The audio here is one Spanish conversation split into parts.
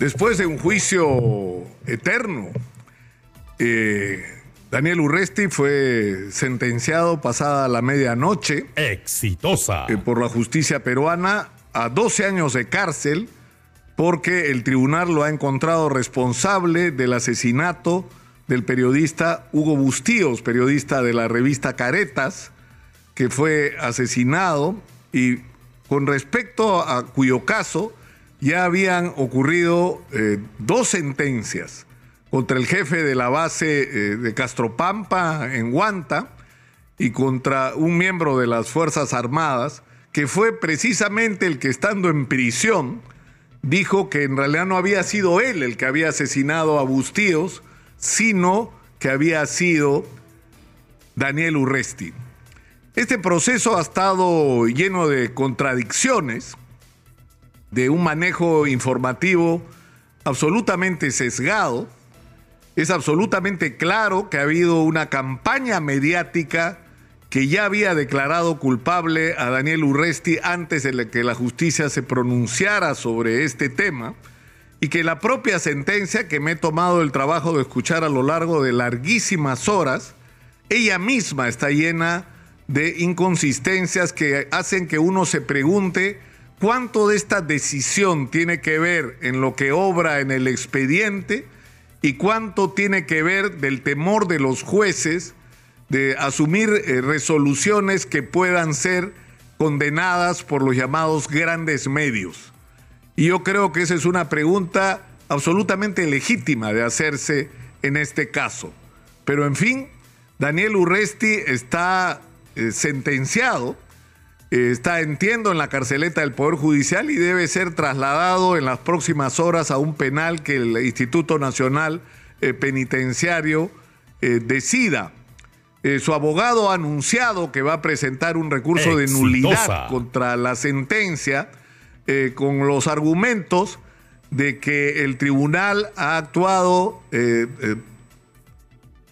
Después de un juicio eterno, eh, Daniel Urresti fue sentenciado pasada la medianoche. Exitosa. eh, por la justicia peruana a 12 años de cárcel porque el tribunal lo ha encontrado responsable del asesinato del periodista Hugo Bustíos, periodista de la revista Caretas, que fue asesinado y con respecto a cuyo caso ya habían ocurrido eh, dos sentencias contra el jefe de la base eh, de Castropampa en Huanta y contra un miembro de las Fuerzas Armadas, que fue precisamente el que estando en prisión dijo que en realidad no había sido él el que había asesinado a Bustíos, sino que había sido Daniel Urresti. Este proceso ha estado lleno de contradicciones, de un manejo informativo absolutamente sesgado. Es absolutamente claro que ha habido una campaña mediática que ya había declarado culpable a Daniel Urresti antes de que la justicia se pronunciara sobre este tema y que la propia sentencia que me he tomado el trabajo de escuchar a lo largo de larguísimas horas, ella misma está llena de inconsistencias que hacen que uno se pregunte cuánto de esta decisión tiene que ver en lo que obra en el expediente y cuánto tiene que ver del temor de los jueces de asumir eh, resoluciones que puedan ser condenadas por los llamados grandes medios. Y yo creo que esa es una pregunta absolutamente legítima de hacerse en este caso. Pero en fin, Daniel Urresti está eh, sentenciado, está, entiendo, en la carceleta del Poder Judicial y debe ser trasladado en las próximas horas a un penal que el Instituto Nacional eh, Penitenciario eh, decida. Eh, su abogado ha anunciado que va a presentar un recurso de nulidad contra la sentencia con los argumentos de que el tribunal ha actuado eh, eh,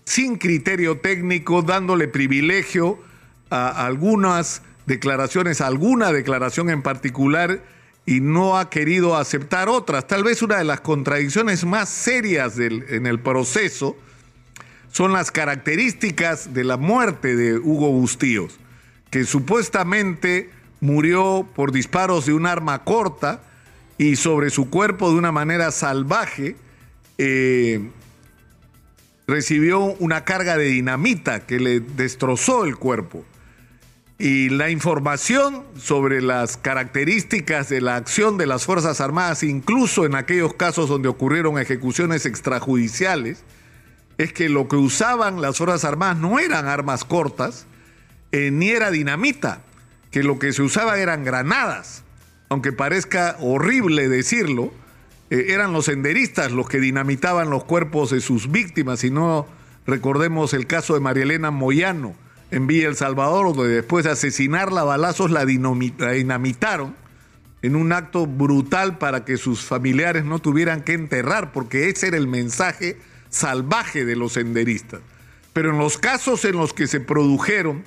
sin criterio técnico, dándole privilegio a algunas declaraciones, alguna declaración en particular, y no ha querido aceptar otras. Tal vez una de las contradicciones más serias del- en el proceso son las características de la muerte de Hugo Bustíos, que supuestamente murió por disparos de un arma corta y sobre su cuerpo de una manera salvaje eh, recibió una carga de dinamita que le destrozó el cuerpo. Y la información sobre las características de la acción de las Fuerzas Armadas, incluso en aquellos casos donde ocurrieron ejecuciones extrajudiciales, es que lo que usaban las Fuerzas Armadas no eran armas cortas, eh, ni era dinamita, que lo que se usaba eran granadas. Aunque parezca horrible decirlo, eh, eran los senderistas los que dinamitaban los cuerpos de sus víctimas, y no recordemos el caso de María Elena Moyano en Villa El Salvador, donde después de asesinarla a balazos la dinami- la dinamitaron en un acto brutal para que sus familiares no tuvieran que enterrar, porque ese era el mensaje salvaje de los senderistas. Pero en los casos en los que se produjeron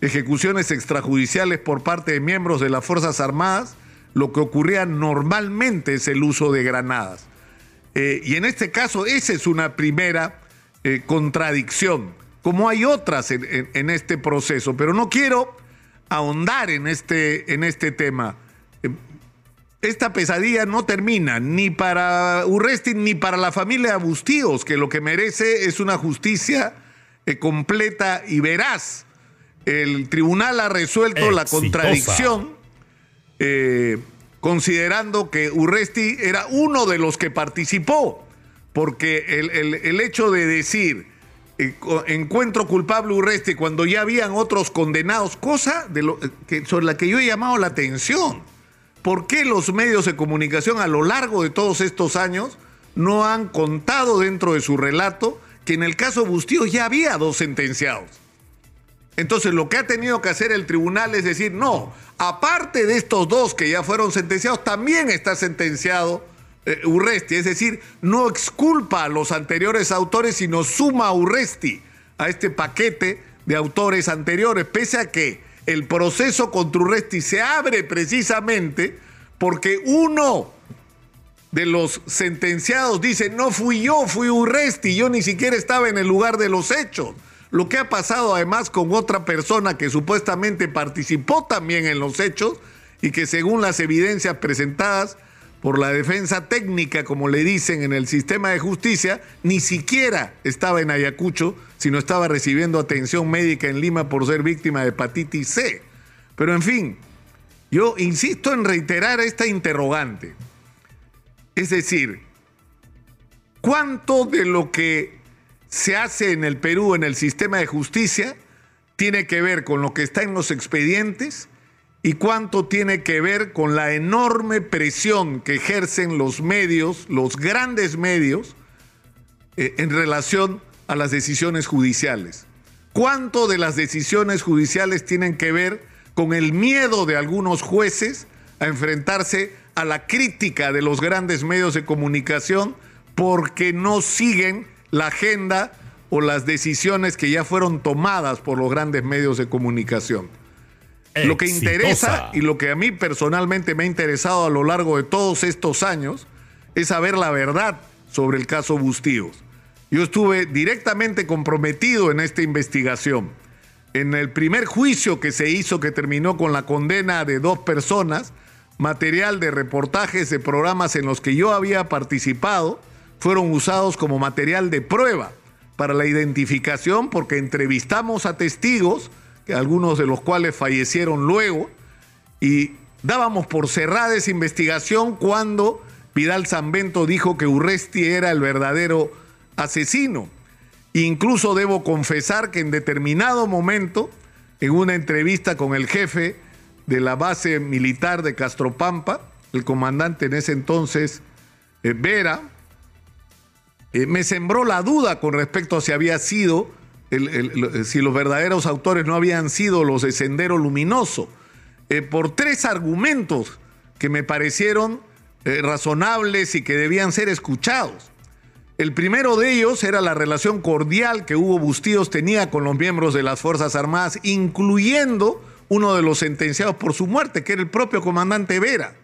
ejecuciones extrajudiciales por parte de miembros de las Fuerzas Armadas, lo que ocurría normalmente es el uso de granadas. Eh, y en este caso, esa es una primera eh, contradicción, como hay otras en, en- en este proceso, pero no quiero ahondar en este, en este tema. Eh, esta pesadilla no termina ni para Urresti ni para la familia Bustíos, que lo que merece es una justicia eh, completa y veraz. El tribunal ha resuelto la contradicción eh, considerando que Urresti era uno de los que participó, porque el, el- el hecho de decir encuentro culpable Urresti cuando ya habían otros condenados, cosa que, sobre la que yo he llamado la atención. ¿Por qué los medios de comunicación a lo largo de todos estos años no han contado dentro de su relato que en el caso Bustíos ya había dos sentenciados? Entonces lo que ha tenido que hacer el tribunal es decir, no, aparte de estos dos que ya fueron sentenciados, también está sentenciado eh, Urresti. Es decir, no exculpa a los anteriores autores, sino suma a Urresti a este paquete de autores anteriores, pese a que el proceso contra Urresti se abre precisamente porque uno de los sentenciados dice, no fui yo, fui Urresti, yo ni siquiera estaba en el lugar de los hechos. Lo que ha pasado además con otra persona que supuestamente participó también en los hechos y que según las evidencias presentadas por la defensa técnica, como le dicen en el sistema de justicia, ni siquiera estaba en Ayacucho, sino estaba recibiendo atención médica en Lima por ser víctima de hepatitis C. Pero en fin, yo insisto en reiterar esta interrogante. Es decir, ¿cuánto de lo que se hace en el Perú en el sistema de justicia tiene que ver con lo que está en los expedientes y cuánto tiene que ver con la enorme presión que ejercen los medios, los grandes medios, eh, en relación a las decisiones judiciales. ¿Cuánto de las decisiones judiciales tienen que ver con el miedo de algunos jueces a enfrentarse a la crítica de los grandes medios de comunicación porque no siguen la agenda o las decisiones que ya fueron tomadas por los grandes medios de comunicación. Lo que interesa y lo que a mí personalmente me ha interesado a lo largo de todos estos años es saber la verdad sobre el caso Bustíos. Yo estuve directamente comprometido en esta investigación. En el primer juicio que se hizo, que terminó con la condena de dos personas, material de reportajes de programas en los que yo había participado fueron usados como material de prueba para la identificación porque entrevistamos a testigos, algunos de los cuales fallecieron luego, y dábamos por cerrada esa investigación cuando Vidal Zambento dijo que Urresti era el verdadero asesino. Incluso debo confesar que en determinado momento, en una entrevista con el jefe de la base militar de Castropampa, el comandante en ese entonces, eh, Vera, eh, me sembró la duda con respecto a si había sido, si los verdaderos autores no habían sido los de Sendero Luminoso, eh, por tres argumentos que me parecieron razonables y que debían ser escuchados. El primero de ellos era la relación cordial que Hugo Bustíos tenía con los miembros de las Fuerzas Armadas, incluyendo uno de los sentenciados por su muerte, que era el propio comandante Vera,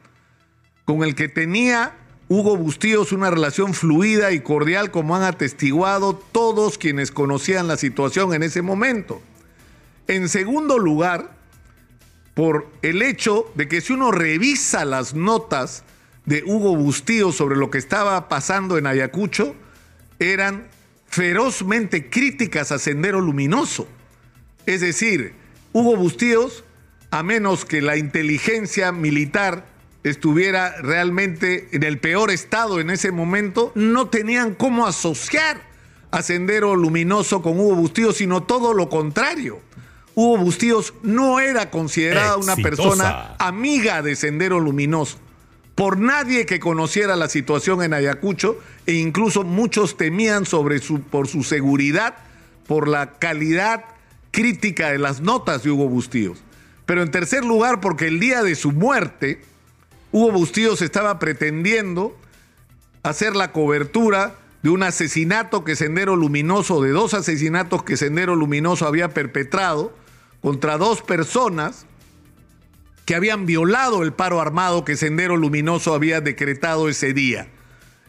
con el que tenía Hugo Bustíos una relación fluida y cordial, como han atestiguado todos quienes conocían la situación en ese momento. En segundo lugar, por el hecho de que si uno revisa las notas de Hugo Bustíos sobre lo que estaba pasando en Ayacucho, eran ferozmente críticas a Sendero Luminoso. Es decir, Hugo Bustíos, a menos que la inteligencia militar estuviera realmente en el peor estado en ese momento, no tenían cómo asociar a Sendero Luminoso con Hugo Bustíos, sino todo lo contrario. Hugo Bustíos no era considerada una persona amiga de Sendero Luminoso por nadie que conociera la situación en Ayacucho e incluso muchos temían sobre su, por su seguridad, por la calidad crítica de las notas de Hugo Bustíos. Pero en tercer lugar, porque el día de su muerte, Hugo Bustíos estaba pretendiendo hacer la cobertura de un asesinato que Sendero Luminoso, de dos asesinatos que Sendero Luminoso había perpetrado contra dos personas que habían violado el paro armado que Sendero Luminoso había decretado ese día.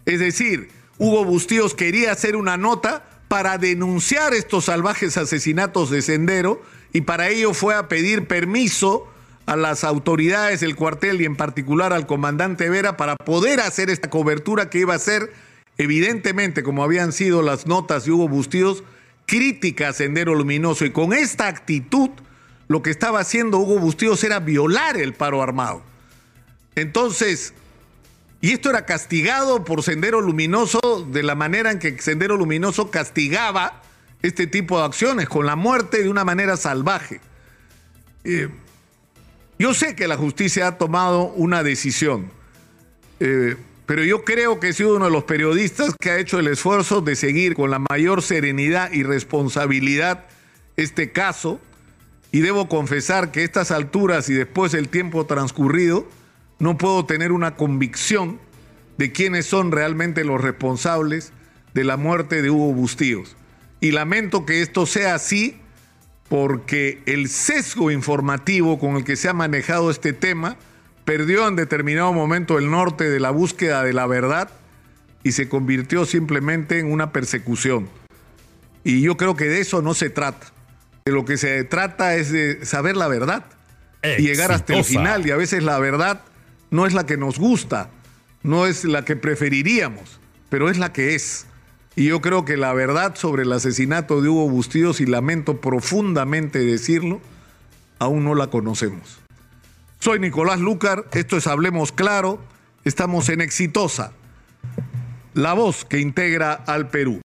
Es decir, Hugo Bustíos quería hacer una nota para denunciar estos salvajes asesinatos de Sendero y para ello fue a pedir permiso a las autoridades del cuartel y en particular al comandante Vera para poder hacer esta cobertura que iba a ser evidentemente, como habían sido las notas de Hugo Bustíos, crítica a Sendero Luminoso. Y con esta actitud, lo que estaba haciendo Hugo Bustíos era violar el paro armado. Entonces, y esto era castigado por Sendero Luminoso de la manera en que Sendero Luminoso castigaba este tipo de acciones, con la muerte de una manera salvaje. Eh, yo sé que la justicia ha tomado una decisión, eh, pero yo creo que he sido uno de los periodistas que ha hecho el esfuerzo de seguir con la mayor serenidad y responsabilidad este caso, y debo confesar que a estas alturas y después del tiempo transcurrido, no puedo tener una convicción de quiénes son realmente los responsables de la muerte de Hugo Bustíos. Y lamento que esto sea así porque el sesgo informativo con el que se ha manejado este tema perdió en determinado momento el norte de la búsqueda de la verdad y se convirtió simplemente en una persecución. Y yo creo que de eso no se trata. De lo que se trata es de saber la verdad y llegar hasta el final. Y a veces la verdad no es la que nos gusta, no es la que preferiríamos, pero es la que es. Y yo creo que la verdad sobre el asesinato de Hugo Bustillos, y lamento profundamente decirlo, aún no la conocemos. Soy Nicolás Lucar, esto es Hablemos Claro, estamos en Exitosa, la voz que integra al Perú.